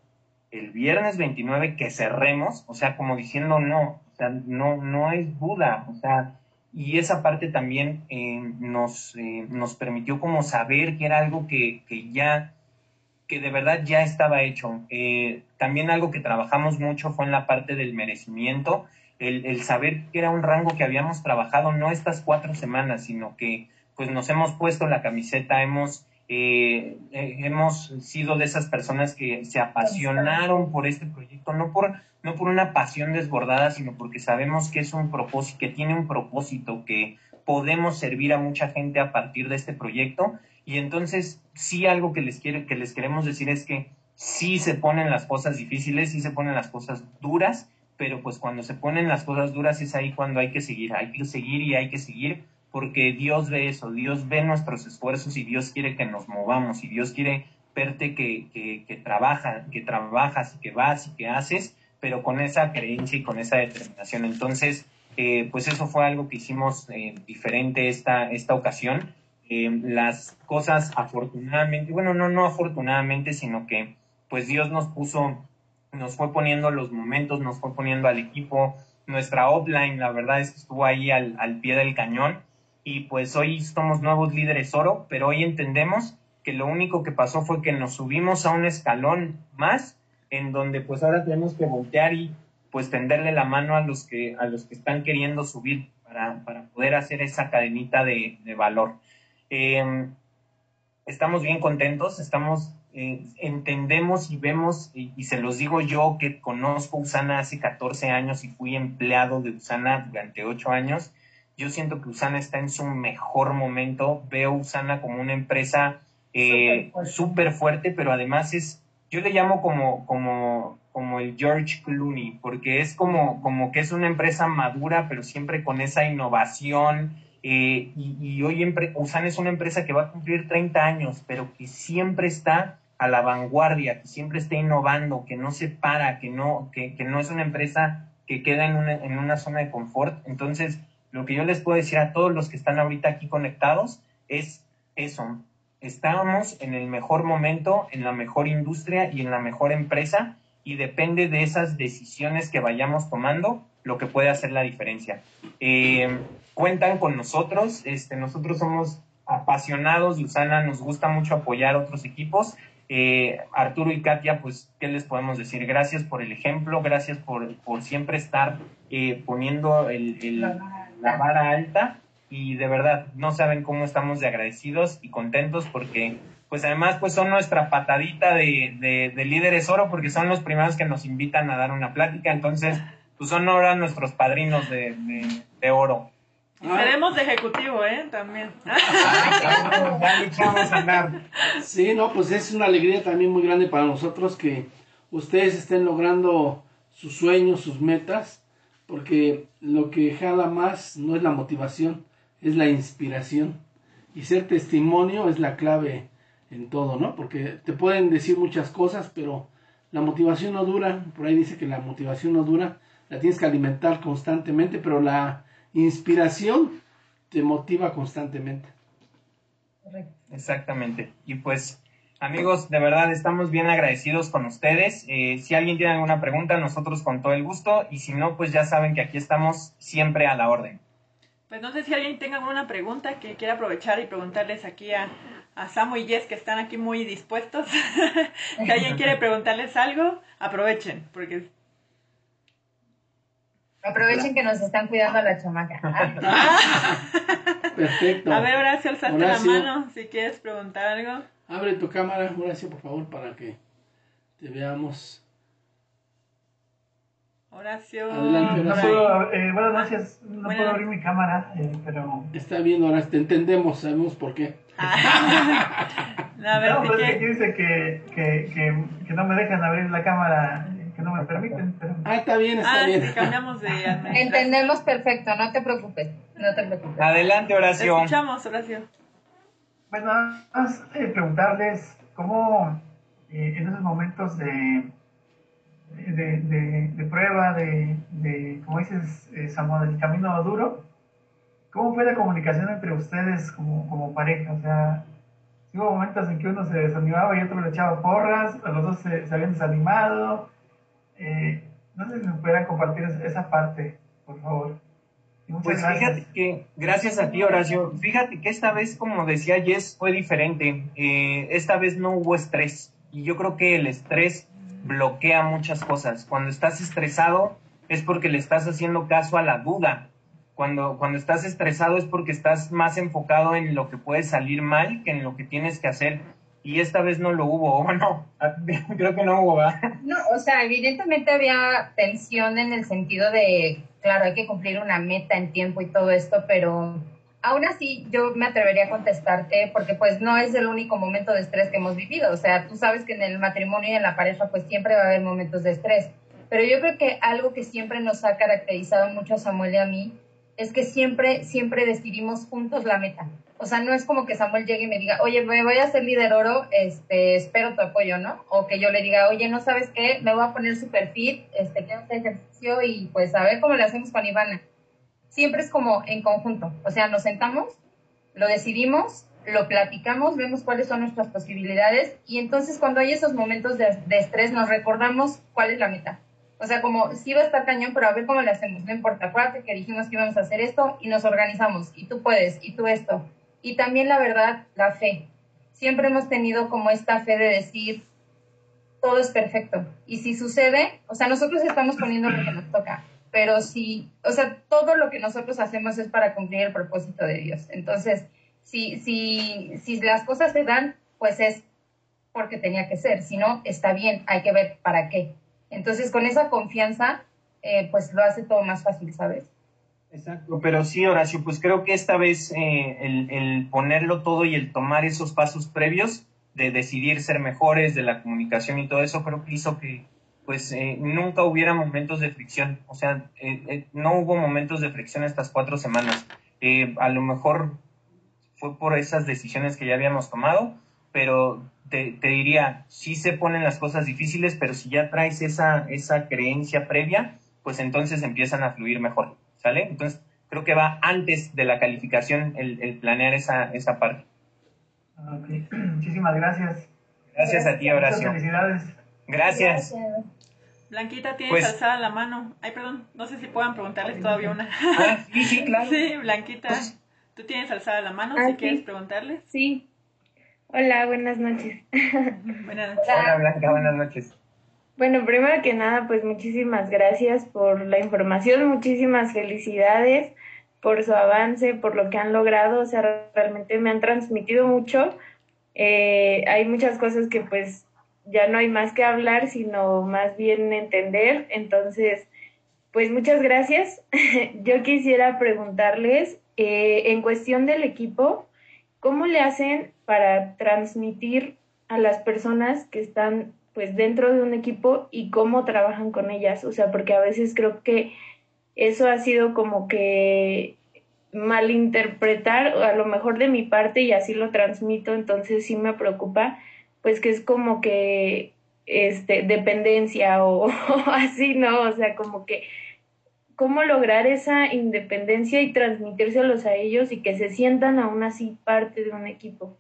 S1: el viernes 29 que cerremos, o sea, como diciendo no, o sea, no, no es duda, o sea, y esa parte también eh, nos, eh, nos permitió como saber que era algo que, que ya que de verdad ya estaba hecho. Eh, también algo que trabajamos mucho fue en la parte del merecimiento, el, saber que era un rango que habíamos trabajado no estas cuatro semanas, sino que pues nos hemos puesto la camiseta, hemos, eh, eh, hemos sido de esas personas que se apasionaron por este proyecto, no por, no por una pasión desbordada, sino porque sabemos que es un propósito, que tiene un propósito, que podemos servir a mucha gente a partir de este proyecto. Y entonces, sí algo que les, quiere, que les queremos decir es que sí se ponen las cosas difíciles, sí se ponen las cosas duras, pero pues cuando se ponen las cosas duras es ahí cuando hay que seguir, hay que seguir y hay que seguir porque Dios ve eso, Dios ve nuestros esfuerzos y Dios quiere que nos movamos y Dios quiere verte que, que, que, trabaja, que trabajas y que vas y que haces, pero con esa creencia y con esa determinación. Entonces, eh, pues eso fue algo que hicimos eh, diferente esta, esta ocasión eh, las cosas afortunadamente, bueno, no, no afortunadamente, sino que pues Dios nos puso, nos fue poniendo los momentos, nos fue poniendo al equipo, nuestra offline, la verdad es que estuvo ahí al, al pie del cañón y pues hoy somos nuevos líderes oro, pero hoy entendemos que lo único que pasó fue que nos subimos a un escalón más en donde pues ahora tenemos que voltear y pues tenderle la mano a los que, a los que están queriendo subir para, para poder hacer esa cadenita de, valor. Em, estamos bien contentos, estamos, eh, entendemos y vemos, y, se los digo yo que conozco Usana hace 14 años y fui empleado de Usana durante 8 años, yo siento que Usana está en su mejor momento, veo Usana como una empresa súper eh, fuerte, pero además es, yo le llamo como, como, como el George Clooney, porque es como, como que es una empresa madura, pero siempre con esa innovación, eh, y, hoy USAN es una empresa que va a cumplir 30 años, pero que siempre está a la vanguardia, que siempre está innovando, que no se para, que no, que, que no es una empresa que queda en una, en una zona de confort. Entonces, lo que yo les puedo decir a todos los que están ahorita aquí conectados es eso. Estamos en el mejor momento, en la mejor industria y en la mejor empresa y depende de esas decisiones que vayamos tomando lo que puede hacer la diferencia. Eh, cuentan con nosotros, este, nosotros somos apasionados de Usana, nos gusta mucho apoyar otros equipos Eh, Arturo y Katia, pues, ¿qué les podemos decir? Gracias por el ejemplo, gracias por, por siempre estar eh, poniendo el, el, la vara alta y de verdad no saben cómo estamos de agradecidos y contentos porque pues además pues son nuestra patadita de, de, líderes oro porque son los primeros que nos invitan a dar una plática, entonces pues son ahora nuestros padrinos de, de oro.
S3: Y seremos de ejecutivo, ¿eh? También. [LAUGHS]
S4: Sí, no, pues es una alegría también muy grande para nosotros que ustedes estén logrando sus sueños, sus metas, porque lo que jala más no es la motivación, es la inspiración. Y ser testimonio es la clave en todo, ¿no? Porque te pueden decir muchas cosas, pero la motivación no dura. Por ahí dice que la motivación no dura. La tienes que alimentar constantemente, pero la inspiración te motiva constantemente.
S1: Exactamente. Y pues, amigos, de verdad estamos bien agradecidos con ustedes. Eh, si alguien tiene alguna pregunta, nosotros con todo el gusto. Y si no, pues ya saben que aquí estamos siempre a la orden.
S3: Pues no sé si alguien tenga alguna pregunta que quiera aprovechar y preguntarles aquí a, a Samu y Jess que están aquí muy dispuestos. [LAUGHS] si alguien quiere preguntarles algo, aprovechen, porque...
S2: Aprovechen que nos están cuidando a la chamaca. [LAUGHS]
S4: Perfecto.
S3: A ver, Horacio, alzaste la mano si quieres preguntar algo.
S4: Abre tu cámara, Horacio, por favor, para que te veamos.
S3: Horacio.
S4: Adelante,
S5: Horacio. eh, buenas noches. No puedo abrir mi cámara, eh, pero.
S4: Está bien, Horacio, te entendemos, sabemos por qué.
S5: Ah. [LAUGHS] a ver, no, pues que dice que, que, que, que, no me dejan abrir la cámara, que no me permiten. Pero...
S4: Ah, está bien, está
S3: ah,
S4: bien.
S3: Sí, cambiamos de
S2: Entendemos perfecto, no te preocupes. No te preocupes.
S1: Adelante, Horacio.
S3: Te escuchamos, Horacio.
S5: Bueno, vamos a preguntarles cómo eh, en esos momentos de de, prueba, de, de, como dices, eh, Samuel, del camino duro, ¿cómo fue la comunicación entre ustedes como, como pareja? O sea, hubo momentos en que uno se desanimaba y otro le echaba porras, los dos se, habían desanimado. Eh, no sé si me pudieran compartir esa parte, por favor.
S1: Pues fíjate que, gracias a ti Horacio, fíjate que esta vez, como decía Jess, fue diferente. Eh, esta vez no hubo estrés. Y yo creo que el estrés bloquea muchas cosas. Cuando estás estresado es porque le estás haciendo caso a la duda. Cuando, cuando estás estresado es porque estás más enfocado en lo que puede salir mal que en lo que tienes que hacer. Y esta vez no lo hubo, o no, [LAUGHS] creo que no hubo, ¿verdad?
S2: No, o sea, evidentemente había tensión en el sentido de, claro, hay que cumplir una meta en tiempo y todo esto, pero aún así yo me atrevería a contestarte porque pues no es el único momento de estrés que hemos vivido. O sea, tú sabes que en el matrimonio y en la pareja pues siempre va a haber momentos de estrés. Pero yo creo que algo que siempre nos ha caracterizado mucho a Samuel y a mí es que siempre, siempre decidimos juntos la meta. O sea, no es como que Samuel llegue y me diga, oye, me voy a ser líder oro, este, espero tu apoyo, ¿no? O que yo le diga, oye, ¿no sabes qué? Me voy a poner super fit, este, quiero hacer ejercicio y pues a ver cómo le hacemos con Ivana siempre es como en conjunto. O sea, nos sentamos, lo decidimos, lo platicamos, vemos cuáles son nuestras posibilidades y entonces cuando hay esos momentos de, estrés nos recordamos cuál es la meta. O sea, como sí va a estar cañón, pero a ver cómo le hacemos. No importa, acuérdate que dijimos que íbamos a hacer esto y nos organizamos. Y tú puedes, y tú esto. Y también la verdad, la fe. Siempre hemos tenido como esta fe de decir, todo es perfecto. Y si sucede, o sea, nosotros estamos poniendo lo que nos toca pero sí, o sea, todo lo que nosotros hacemos es para cumplir el propósito de Dios. Entonces, si, si, si las cosas se dan, pues es porque tenía que ser, si no, está bien, hay que ver para qué. Entonces, con esa confianza, eh, pues lo hace todo más fácil, ¿sabes?
S1: Exacto, pero sí, Horacio, pues creo que esta vez eh, el, ponerlo todo y el tomar esos pasos previos de decidir ser mejores, de la comunicación y todo eso, creo que hizo que, pues eh, nunca hubiera momentos de fricción. O sea, eh, no hubo momentos de fricción estas cuatro semanas. a lo mejor fue por esas decisiones que ya habíamos tomado, pero te, te, diría, sí se ponen las cosas difíciles, pero si ya traes esa, esa creencia previa, pues entonces empiezan a fluir mejor, ¿sale? Entonces, creo que va antes de la calificación el, el planear esa, esa parte.
S5: Okay. [CLEARS THROAT] Muchísimas gracias.
S1: Gracias, a ti, Horacio.
S5: Felicidades.
S1: Gracias.
S3: Blanquita, tienes pues, alzada la mano. Ay, perdón, no sé si puedan preguntarles todavía una.
S1: Ah, sí, sí, claro. [LAUGHS]
S3: Sí, Blanquita, pues, tú tienes alzada la mano, si quieres preguntarles.
S6: Sí. Hola, buenas noches.
S1: buenas [LAUGHS] noches. Hola Blanca, buenas noches.
S6: Bueno, primero que nada, pues muchísimas gracias por la información, muchísimas felicidades por su avance, por lo que han logrado, o sea, realmente me han transmitido mucho. Eh, hay muchas cosas que pues ya no hay más que hablar, sino más bien entender. Entonces, pues muchas gracias. [LAUGHS] Yo quisiera preguntarles, eh, en cuestión del equipo, ¿cómo le hacen para transmitir a las personas que están pues dentro de un equipo y cómo trabajan con ellas? O sea, porque a veces creo que eso ha sido como que malinterpretar, a lo mejor de mi parte, y así lo transmito, entonces sí me preocupa, pues que es como que este dependencia o, [LAUGHS] así, ¿no? O sea, como que cómo lograr esa independencia y transmitírselos a ellos y que se sientan aún así parte de un equipo.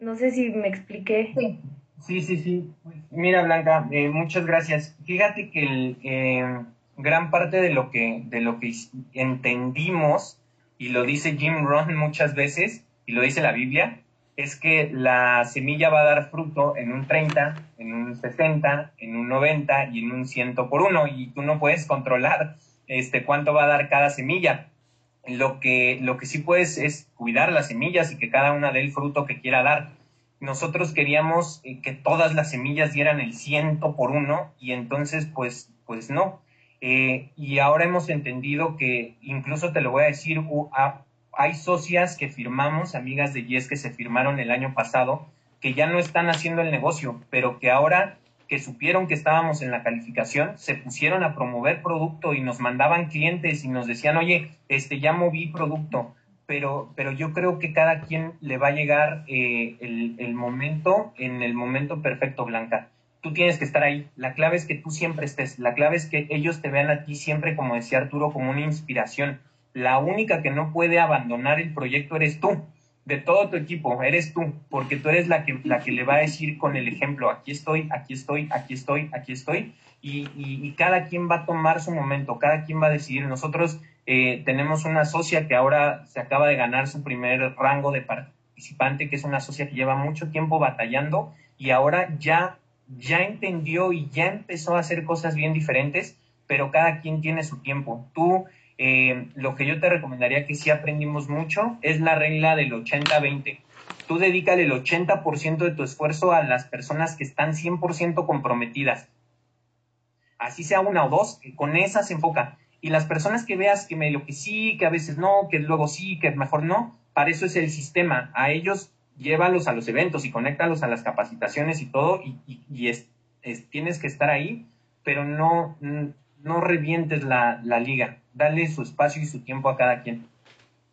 S6: No sé si me expliqué.
S1: Sí, sí, sí. Mira, Blanca, eh, muchas gracias. Fíjate que el, eh, gran parte de lo que, de lo que entendimos, y lo dice Jim Rohn muchas veces, y lo dice la Biblia, es que la semilla va a dar fruto en un 30, en un 60, en un 90 y en un 100 por uno, y tú no puedes controlar este, cuánto va a dar cada semilla. Lo que, lo que sí puedes es cuidar las semillas y que cada una dé el fruto que quiera dar. Nosotros queríamos eh, que todas las semillas dieran el ciento por uno y entonces pues, pues no. Eh, y ahora hemos entendido que, incluso te lo voy a decir, hay socias que firmamos, amigas de Yes que se firmaron el año pasado, que ya no están haciendo el negocio, pero que ahora que supieron que estábamos en la calificación, se pusieron a promover producto y nos mandaban clientes y nos decían, oye, este, ya moví producto, pero, pero yo creo que cada quien le va a llegar eh, el, el momento, en el momento perfecto, Blanca tú tienes que estar ahí. La clave es que tú siempre estés. La clave es que ellos te vean a ti siempre, como decía Arturo, como una inspiración. La única que no puede abandonar el proyecto eres tú. De todo tu equipo, eres tú, porque tú eres la que, la que le va a decir con el ejemplo, aquí estoy, aquí estoy, aquí estoy, aquí estoy, y, cada quien va a tomar su momento, cada quien va a decidir. Nosotros eh, tenemos una socia que ahora se acaba de ganar su primer rango de participante, que es una socia que lleva mucho tiempo batallando y ahora ya ya entendió y ya empezó a hacer cosas bien diferentes, pero cada quien tiene su tiempo. Tú, eh, lo que yo te recomendaría que sí aprendimos mucho es la regla del 80-20. Tú dedícale el 80% de tu esfuerzo a las personas que están 100% comprometidas. Así sea una o dos, con esas se enfoca. Y las personas que veas que medio que sí, que a veces no, que luego sí, que mejor no, para eso es el sistema. A ellos llévalos a los eventos y conéctalos a las capacitaciones y todo, y, es, tienes que estar ahí, pero no, no revientes la, liga, dale su espacio y su tiempo a cada quien.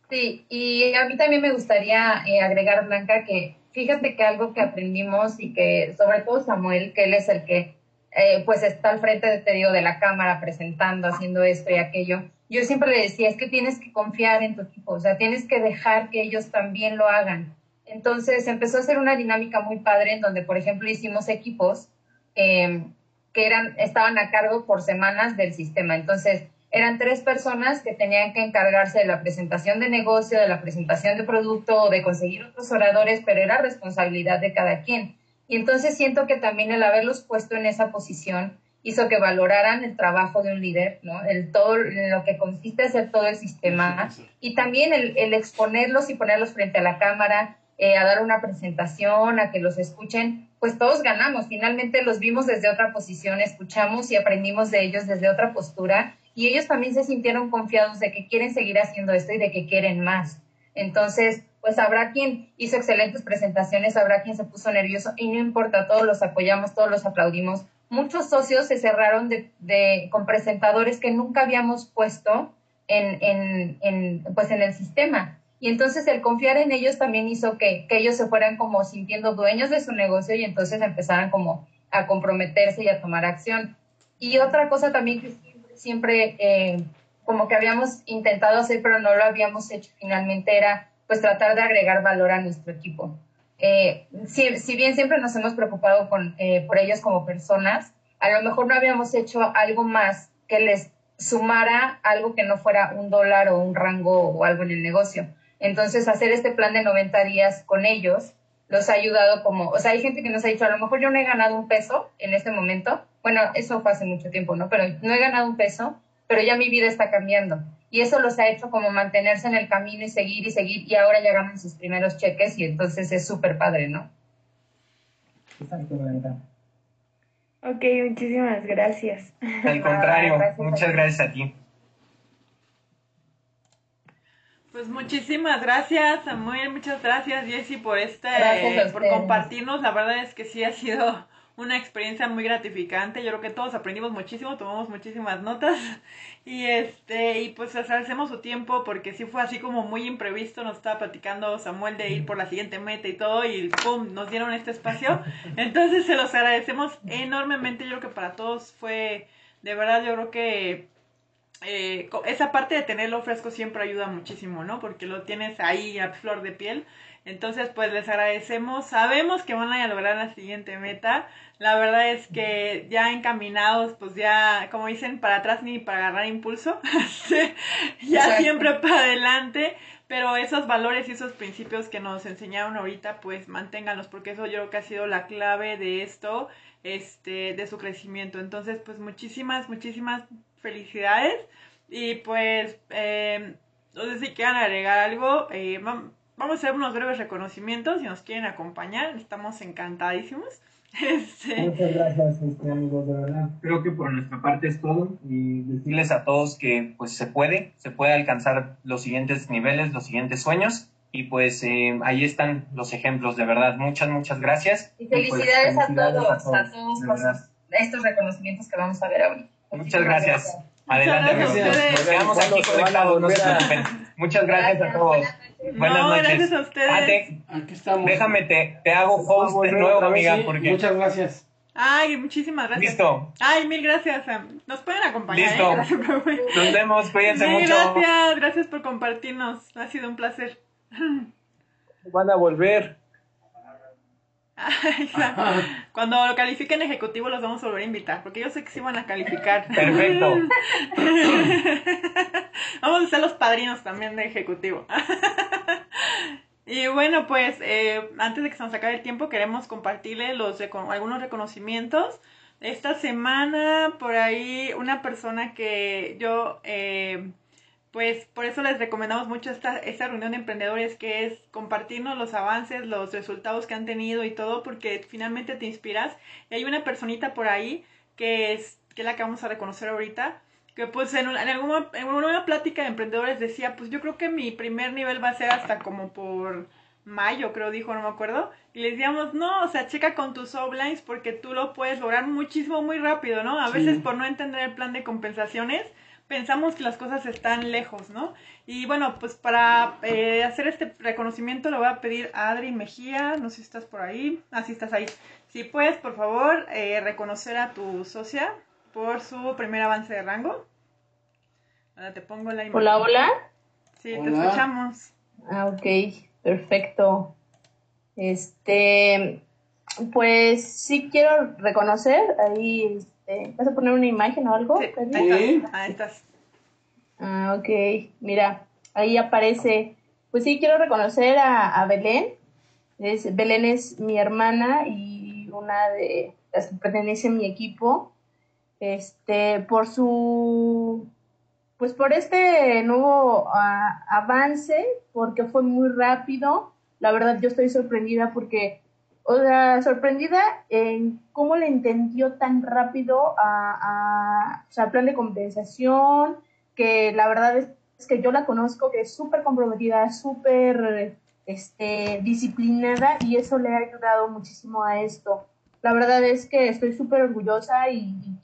S2: Sí, y a mí también me gustaría eh, agregar, Blanca, que fíjate que algo que aprendimos y que sobre todo Samuel, que él es el que eh, pues está al frente, te digo, de la cámara presentando, haciendo esto y aquello, yo siempre le decía, es que tienes que confiar en tu equipo, o sea, tienes que dejar que ellos también lo hagan. Entonces empezó a ser una dinámica muy padre en donde, por ejemplo, hicimos equipos em, que eran, estaban a cargo por semanas del sistema. Entonces, eran tres personas que tenían que encargarse de la presentación de negocio, de la presentación de producto o de conseguir otros oradores, pero era responsabilidad de cada quien. Y entonces siento que también el haberlos puesto en esa posición hizo que valoraran el trabajo de un líder, ¿no? El todo, en lo que consiste hacer todo el sistema y también el, el exponerlos y ponerlos frente a la cámara, eh, a dar una presentación, a que los escuchen, pues todos ganamos. Finalmente los vimos desde otra posición, escuchamos y aprendimos de ellos desde otra postura y ellos también se sintieron confiados de que quieren seguir haciendo esto y de que quieren más. Entonces, pues habrá quien hizo excelentes presentaciones, habrá quien se puso nervioso y no importa, todos los apoyamos, todos los aplaudimos. Muchos socios se cerraron con presentadores que nunca habíamos puesto en, pues en el sistema. Y entonces el confiar en ellos también hizo que, ellos se fueran como sintiendo dueños de su negocio y entonces empezaran como a comprometerse y a tomar acción. Y otra cosa también que siempre, eh, como que habíamos intentado hacer, pero no lo habíamos hecho finalmente, era pues tratar de agregar valor a nuestro equipo. Eh, si, bien siempre nos hemos preocupado con, eh, por ellos como personas, a lo mejor no habíamos hecho algo más que les sumara algo que no fuera un dólar o un rango o algo en el negocio. Entonces, hacer este plan de 90 días con ellos los ha ayudado como, o sea, hay gente que nos ha dicho, a lo mejor yo no he ganado un peso en este momento, bueno, eso fue hace mucho tiempo, ¿no? Pero no he ganado un peso, pero ya mi vida está cambiando. Y eso los ha hecho como mantenerse en el camino y seguir y seguir, y ahora ya ganan sus primeros cheques y entonces es súper padre, ¿no?
S5: Exacto.
S6: Ok, muchísimas gracias.
S1: Al contrario,
S2: Gracias
S1: muchas gracias a ti.
S3: Pues muchísimas gracias, Samuel, muchas gracias, Jessy, por este,
S2: Gracias
S3: por compartirnos. La verdad es que sí ha sido una experiencia muy gratificante. Yo creo que todos aprendimos muchísimo, tomamos muchísimas notas y este y pues agradecemos su tiempo porque sí fue así como muy imprevisto. Nos estaba platicando Samuel de ir por la siguiente meta y todo y pum, nos dieron este espacio. [LAUGHS] Entonces se los agradecemos enormemente. Yo creo que para todos fue de verdad. Yo creo que eh, esa parte de tenerlo fresco siempre ayuda muchísimo, ¿no? Porque lo tienes ahí a flor de piel. Entonces, pues les agradecemos. Sabemos que van a lograr la siguiente meta. La verdad es que ya encaminados, pues ya, como dicen, para atrás ni para agarrar impulso. [LAUGHS] Ya
S2: Exacto.
S3: siempre para adelante. Pero esos valores y esos principios que nos enseñaron ahorita, pues manténganlos, porque eso yo creo que ha sido la clave de esto, este, de su crecimiento. Entonces, pues muchísimas, muchísimas felicidades. Y pues, eh, no sé si quieran agregar algo. eh, vam- vamos a hacer unos breves reconocimientos si nos quieren acompañar. Estamos encantadísimos. Este,
S1: Muchas gracias, este, amigos, de verdad. Creo que por nuestra parte es todo y decirles a todos que pues se puede, se puede alcanzar los siguientes niveles, los siguientes sueños y pues eh, ahí están los ejemplos, de verdad. Muchas, muchas gracias.
S2: Y
S1: pues,
S2: felicidades,
S1: felicidades
S2: a todos, a todos,
S1: de
S2: por
S1: verdad.
S2: sus- estos reconocimientos que vamos a ver ahorita.
S1: Muchas gracias. Adelante,
S3: gracias ustedes.
S1: quedamos aquí
S7: ¿Cuándo se van a
S1: conectados, no se preocupen. Muchas gracias a todos. Buenas
S3: no,
S1: noches.
S3: gracias a ustedes.
S1: Ah, te-
S4: Aquí estamos.
S1: déjame, te, te hago host de nuevo, amiga,
S4: Sí,
S1: porque...
S4: Muchas gracias.
S3: Ay, muchísimas gracias.
S1: Listo.
S3: Ay, mil gracias. Sam. Nos pueden acompañar.
S1: Listo.
S3: ¿eh? [LAUGHS]
S1: Nos vemos, cuídense
S3: Mil
S1: mucho.
S3: gracias, gracias por compartirnos. Ha sido un placer.
S7: Van a volver.
S3: Cuando lo califiquen ejecutivo los vamos a volver a invitar, porque yo sé que sí van a calificar.
S1: Perfecto. [LAUGHS]
S3: Vamos a ser los padrinos también de ejecutivo. [LAUGHS] Y bueno, pues eh, antes de que se nos acabe el tiempo, queremos compartirle los algunos reconocimientos. Esta semana, por ahí, una persona que yo, eh, pues por eso les recomendamos mucho esta, esta reunión de emprendedores, que es compartirnos los avances, los resultados que han tenido y todo, porque finalmente te inspiras. Y hay una personita por ahí que es, que es la que vamos a reconocer ahorita, que pues en, un- en alguna, en una plática de emprendedores decía, pues yo creo que mi primer nivel va a ser hasta como por mayo, creo dijo, no me acuerdo, y les decíamos, no, o sea, checa con tus outlines porque tú lo puedes lograr muchísimo, muy rápido, ¿no? A
S4: Sí.
S3: veces por no entender el plan de compensaciones, pensamos que las cosas están lejos, ¿no? Y bueno, pues para eh, hacer este reconocimiento le voy a pedir a Adri Mejía, no sé si estás por ahí, ah, sí estás ahí. Si puedes, por favor, eh, reconocer a tu socia por su primer avance de rango. Ahora te pongo la imagen.
S8: Hola, hola.
S3: Sí, te escuchamos.
S8: Ah, ok, perfecto. Este, pues sí quiero reconocer, ahí, este, ¿vas a poner una imagen o algo?
S3: Sí, ahí
S4: Sí.
S3: estás. Ahí estás.
S8: Ah, ok, mira, ahí aparece, pues sí quiero reconocer a, a Belén. Es, Belén es mi hermana y una de las que pertenece a mi equipo. Este, por su, pues por este nuevo avance, porque fue muy rápido. La verdad, yo estoy sorprendida porque, o sea, sorprendida en cómo le entendió tan rápido a, a o sea, al plan de compensación, que la verdad es, es que yo la conozco, que es súper comprometida, súper este, disciplinada y eso le ha ayudado muchísimo a esto. La verdad es que estoy súper orgullosa y, y